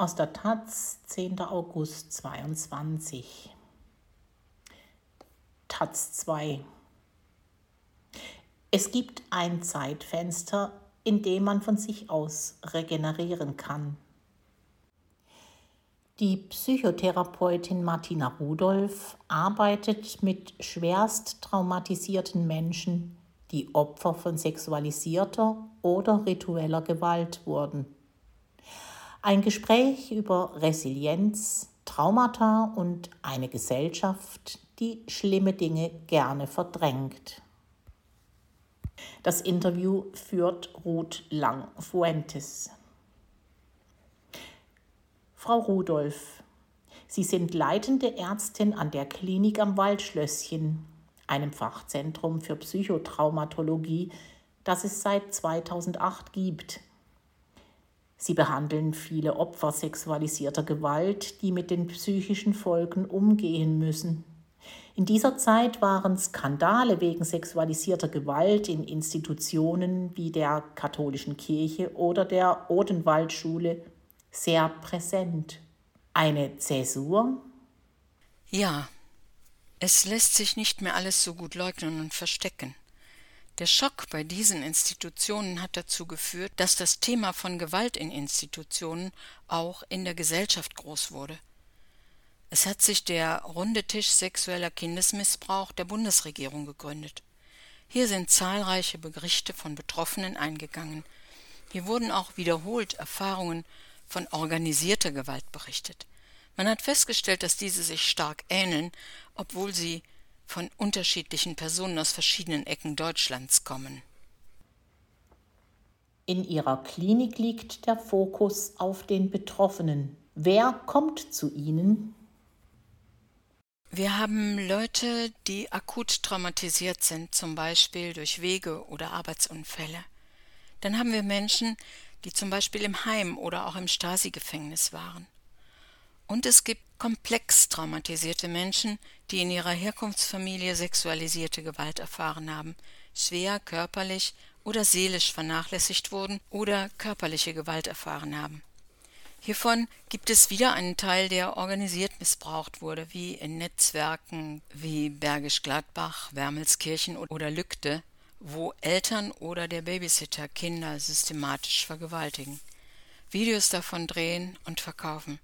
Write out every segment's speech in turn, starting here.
aus der Taz, 10. August 22. Taz 2. Es gibt ein Zeitfenster, in dem man von sich aus regenerieren kann. Die Psychotherapeutin Martina Rudolph arbeitet mit schwerst traumatisierten Menschen, die Opfer von sexualisierter oder ritueller Gewalt wurden. Ein Gespräch über Resilienz, Traumata und eine Gesellschaft, die schlimme Dinge gerne verdrängt. Das Interview führt Ruth Lang-Fuentes. Frau Rudolph, Sie sind leitende Ärztin an der Klinik am Waldschlösschen, einem Fachzentrum für Psychotraumatologie, das es seit 2008 gibt. Sie behandeln viele Opfer sexualisierter Gewalt, die mit den psychischen Folgen umgehen müssen. In dieser Zeit waren Skandale wegen sexualisierter Gewalt in Institutionen wie der katholischen Kirche oder der Odenwaldschule sehr präsent. Eine Zäsur? Ja, es lässt sich nicht mehr alles so gut leugnen und verstecken. Der Schock bei diesen Institutionen hat dazu geführt, dass das Thema von Gewalt in Institutionen auch in der Gesellschaft groß wurde. Es hat sich der Runde Tisch sexueller Kindesmissbrauch der Bundesregierung gegründet. Hier sind zahlreiche Berichte von Betroffenen eingegangen. Hier wurden auch wiederholt Erfahrungen von organisierter Gewalt berichtet. Man hat festgestellt, dass diese sich stark ähneln, obwohl sie von unterschiedlichen Personen aus verschiedenen Ecken Deutschlands kommen. In ihrer Klinik liegt der Fokus auf den Betroffenen. Wer kommt zu Ihnen? Wir haben Leute, die akut traumatisiert sind, zum Beispiel durch Wege oder Arbeitsunfälle. Dann haben wir Menschen, die zum Beispiel im Heim oder auch im Stasi-Gefängnis waren. Und es gibt komplex traumatisierte Menschen, die in ihrer Herkunftsfamilie sexualisierte Gewalt erfahren haben, schwer körperlich oder seelisch vernachlässigt wurden oder körperliche Gewalt erfahren haben. Hiervon gibt es wieder einen Teil, der organisiert missbraucht wurde, wie in Netzwerken wie Bergisch Gladbach, Wermelskirchen oder Lückte, wo Eltern oder der Babysitter Kinder systematisch vergewaltigen, Videos davon drehen und verkaufen,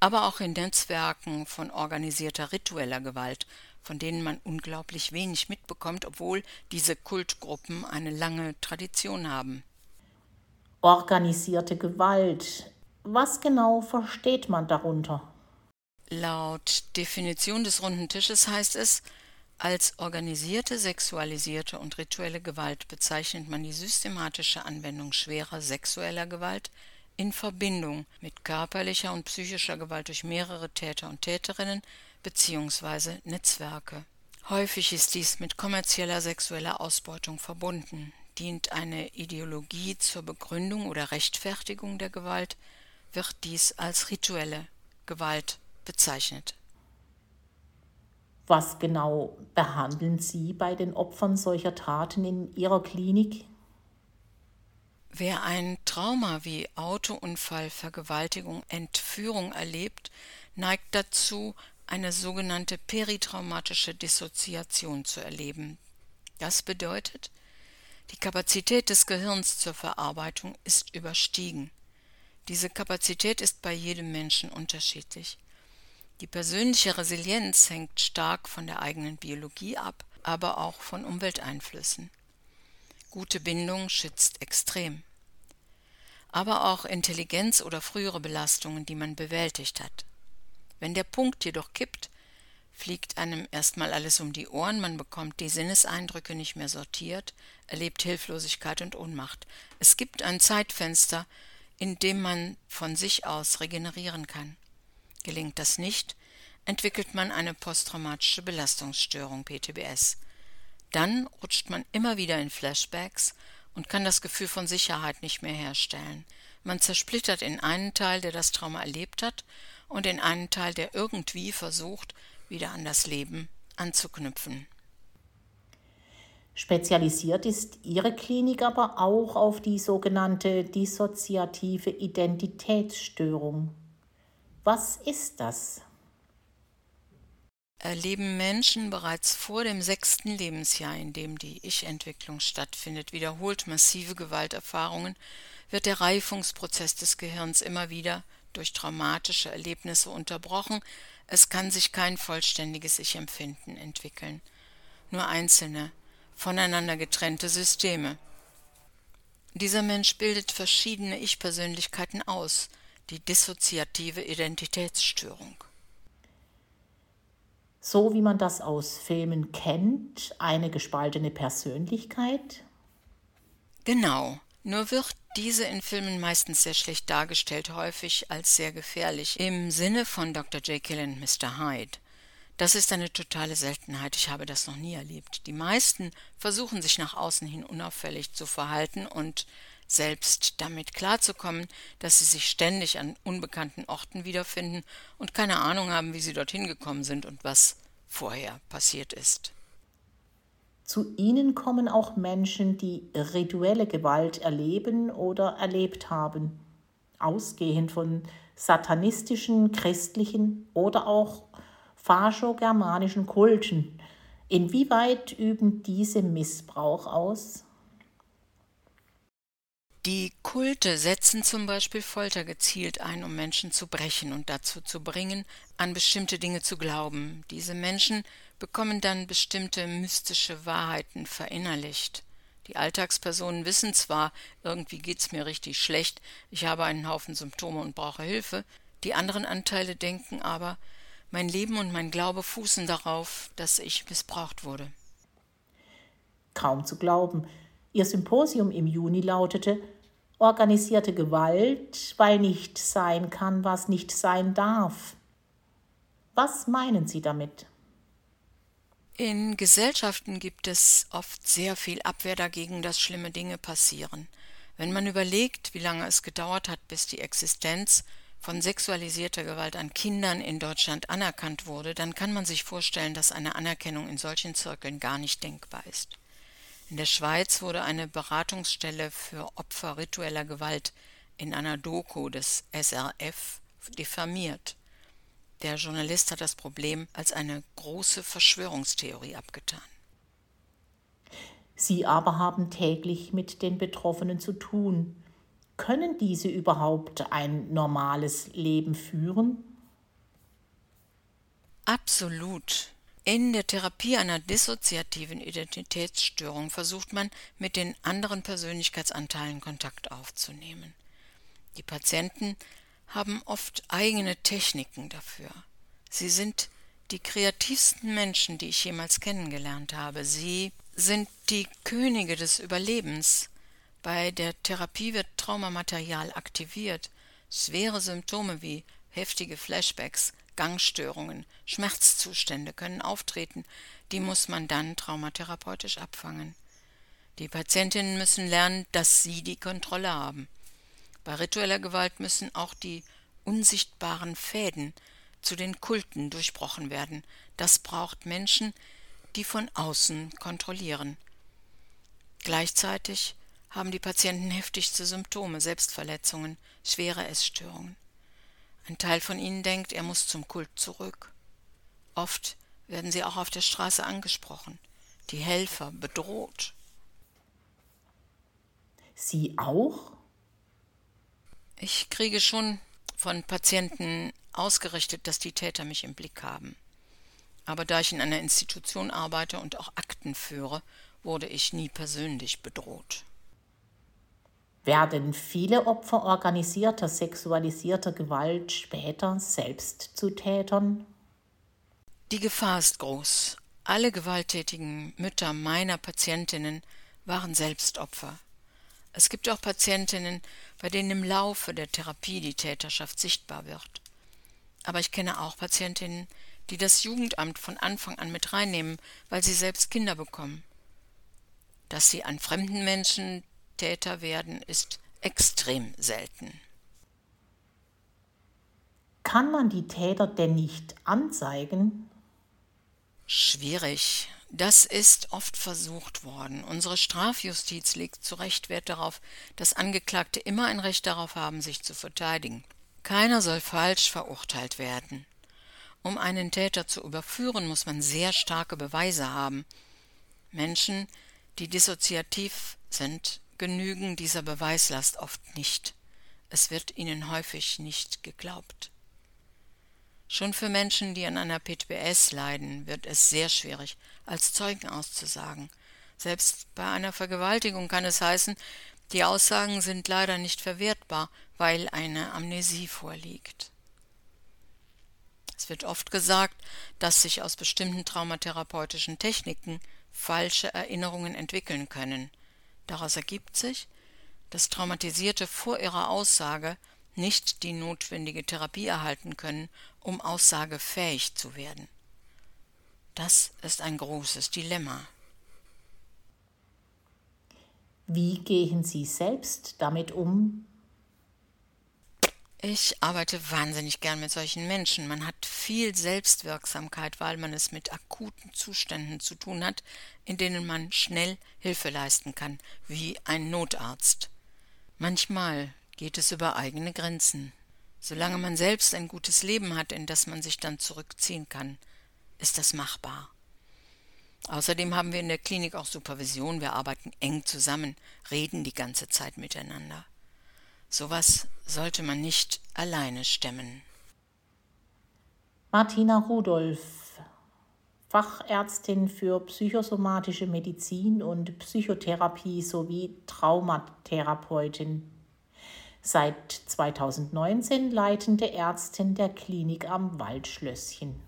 aber auch in Netzwerken von organisierter ritueller Gewalt, von denen man unglaublich wenig mitbekommt, obwohl diese Kultgruppen eine lange Tradition haben. Organisierte Gewalt. Was genau versteht man darunter? Laut Definition des runden Tisches heißt es, als organisierte sexualisierte und rituelle Gewalt bezeichnet man die systematische Anwendung schwerer sexueller Gewalt in Verbindung mit körperlicher und psychischer Gewalt durch mehrere Täter und Täterinnen bzw. Netzwerke. Häufig ist dies mit kommerzieller sexueller Ausbeutung verbunden. Dient eine Ideologie zur Begründung oder Rechtfertigung der Gewalt, wird dies als rituelle Gewalt bezeichnet. Was genau behandeln Sie bei den Opfern solcher Taten in Ihrer Klinik? Wer ein Trauma wie Autounfall, Vergewaltigung, Entführung erlebt, neigt dazu, eine sogenannte peritraumatische Dissoziation zu erleben. Das bedeutet, die Kapazität des Gehirns zur Verarbeitung ist überstiegen. Diese Kapazität ist bei jedem Menschen unterschiedlich. Die persönliche Resilienz hängt stark von der eigenen Biologie ab, aber auch von Umwelteinflüssen. Gute Bindung schützt extrem. Aber auch Intelligenz oder frühere Belastungen, die man bewältigt hat. Wenn der Punkt jedoch kippt, fliegt einem erstmal alles um die Ohren, man bekommt die Sinneseindrücke nicht mehr sortiert, erlebt Hilflosigkeit und Ohnmacht. Es gibt ein Zeitfenster, in dem man von sich aus regenerieren kann. Gelingt das nicht, entwickelt man eine posttraumatische Belastungsstörung PTBS. Dann rutscht man immer wieder in Flashbacks und kann das Gefühl von Sicherheit nicht mehr herstellen. Man zersplittert in einen Teil, der das Trauma erlebt hat, und in einen Teil, der irgendwie versucht, wieder an das Leben anzuknüpfen. Spezialisiert ist Ihre Klinik aber auch auf die sogenannte dissoziative Identitätsstörung. Was ist das? Erleben Menschen bereits vor dem sechsten Lebensjahr, in dem die Ich-Entwicklung stattfindet, wiederholt massive Gewalterfahrungen, wird der Reifungsprozess des Gehirns immer wieder durch traumatische Erlebnisse unterbrochen, es kann sich kein vollständiges Ich-Empfinden entwickeln, nur einzelne, voneinander getrennte Systeme. Dieser Mensch bildet verschiedene Ich-Persönlichkeiten aus, die dissoziative Identitätsstörung. So wie man das aus Filmen kennt, eine gespaltene Persönlichkeit? Genau, nur wird diese in Filmen meistens sehr schlecht dargestellt, häufig als sehr gefährlich, im Sinne von Dr. Jekyll und Mr. Hyde. Das ist eine totale Seltenheit, ich habe das noch nie erlebt. Die meisten versuchen sich nach außen hin unauffällig zu verhalten und selbst damit klarzukommen, dass sie sich ständig an unbekannten Orten wiederfinden und keine Ahnung haben, wie sie dorthin gekommen sind und was vorher passiert ist. Zu ihnen kommen auch Menschen, die rituelle Gewalt erleben oder erlebt haben, ausgehend von satanistischen, christlichen oder auch fascho-germanischen Kulten. Inwieweit üben diese Missbrauch aus? Die Kulte setzen zum Beispiel Folter gezielt ein, um Menschen zu brechen und dazu zu bringen, an bestimmte Dinge zu glauben. Diese Menschen bekommen dann bestimmte mystische Wahrheiten verinnerlicht. Die Alltagspersonen wissen zwar, irgendwie geht's mir richtig schlecht, ich habe einen Haufen Symptome und brauche Hilfe, die anderen Anteile denken aber, mein Leben und mein Glaube fußen darauf, dass ich missbraucht wurde. Kaum zu glauben. Ihr Symposium im Juni lautete Organisierte Gewalt, weil nicht sein kann, was nicht sein darf. Was meinen Sie damit? In Gesellschaften gibt es oft sehr viel Abwehr dagegen, dass schlimme Dinge passieren. Wenn man überlegt, wie lange es gedauert hat, bis die Existenz von sexualisierter Gewalt an Kindern in Deutschland anerkannt wurde, dann kann man sich vorstellen, dass eine Anerkennung in solchen Zirkeln gar nicht denkbar ist. In der Schweiz wurde eine Beratungsstelle für Opfer ritueller Gewalt in einer Doku des SRF diffamiert. Der Journalist hat das Problem als eine große Verschwörungstheorie abgetan. Sie aber haben täglich mit den Betroffenen zu tun. Können diese überhaupt ein normales Leben führen? Absolut. In der Therapie einer dissoziativen Identitätsstörung versucht man, mit den anderen Persönlichkeitsanteilen Kontakt aufzunehmen. Die Patienten haben oft eigene Techniken dafür. Sie sind die kreativsten Menschen, die ich jemals kennengelernt habe. Sie sind die Könige des Überlebens. Bei der Therapie wird Traumamaterial aktiviert. Schwere Symptome wie heftige Flashbacks Gangstörungen, Schmerzzustände können auftreten, die muss man dann traumatherapeutisch abfangen. Die Patientinnen müssen lernen, dass sie die Kontrolle haben. Bei ritueller Gewalt müssen auch die unsichtbaren Fäden zu den Kulten durchbrochen werden. Das braucht Menschen, die von außen kontrollieren. Gleichzeitig haben die Patienten heftigste Symptome, Selbstverletzungen, schwere Essstörungen. Ein Teil von ihnen denkt, er muss zum Kult zurück. Oft werden sie auch auf der Straße angesprochen, die Helfer bedroht. Sie auch? Ich kriege schon von Patienten ausgerichtet, dass die Täter mich im Blick haben. Aber da ich in einer Institution arbeite und auch Akten führe, wurde ich nie persönlich bedroht. Werden viele Opfer organisierter sexualisierter Gewalt später selbst zu Tätern? Die Gefahr ist groß. Alle gewalttätigen Mütter meiner Patientinnen waren selbst Opfer. Es gibt auch Patientinnen, bei denen im Laufe der Therapie die Täterschaft sichtbar wird. Aber ich kenne auch Patientinnen, die das Jugendamt von Anfang an mit reinnehmen, weil sie selbst Kinder bekommen. Dass sie an fremden Menschen Täter werden, ist extrem selten. Kann man die Täter denn nicht anzeigen? Schwierig. Das ist oft versucht worden. Unsere Strafjustiz legt zu Recht Wert darauf, dass Angeklagte immer ein Recht darauf haben, sich zu verteidigen. Keiner soll falsch verurteilt werden. Um einen Täter zu überführen, muss man sehr starke Beweise haben. Menschen, die dissoziativ sind, genügen dieser Beweislast oft nicht. Es wird ihnen häufig nicht geglaubt. Schon für Menschen, die an einer PTBS leiden, wird es sehr schwierig, als Zeugen auszusagen. Selbst bei einer Vergewaltigung kann es heißen, die Aussagen sind leider nicht verwertbar, weil eine Amnesie vorliegt. Es wird oft gesagt, dass sich aus bestimmten traumatherapeutischen Techniken falsche Erinnerungen entwickeln können. Daraus ergibt sich, dass Traumatisierte vor ihrer Aussage nicht die notwendige Therapie erhalten können, um aussagefähig zu werden. Das ist ein großes Dilemma. Wie gehen Sie selbst damit um? Ich arbeite wahnsinnig gern mit solchen Menschen. Man hat viel Selbstwirksamkeit, weil man es mit akuten Zuständen zu tun hat, in denen man schnell Hilfe leisten kann, wie ein Notarzt. Manchmal geht es über eigene Grenzen. Solange man selbst ein gutes Leben hat, in das man sich dann zurückziehen kann, ist das machbar. Außerdem haben wir in der Klinik auch Supervision, wir arbeiten eng zusammen, reden die ganze Zeit miteinander. Sowas sollte man nicht alleine stemmen. Martina Rudolph, Fachärztin für psychosomatische Medizin und Psychotherapie sowie Traumatherapeutin. Seit 2019 leitende Ärztin der Klinik am Waldschlösschen.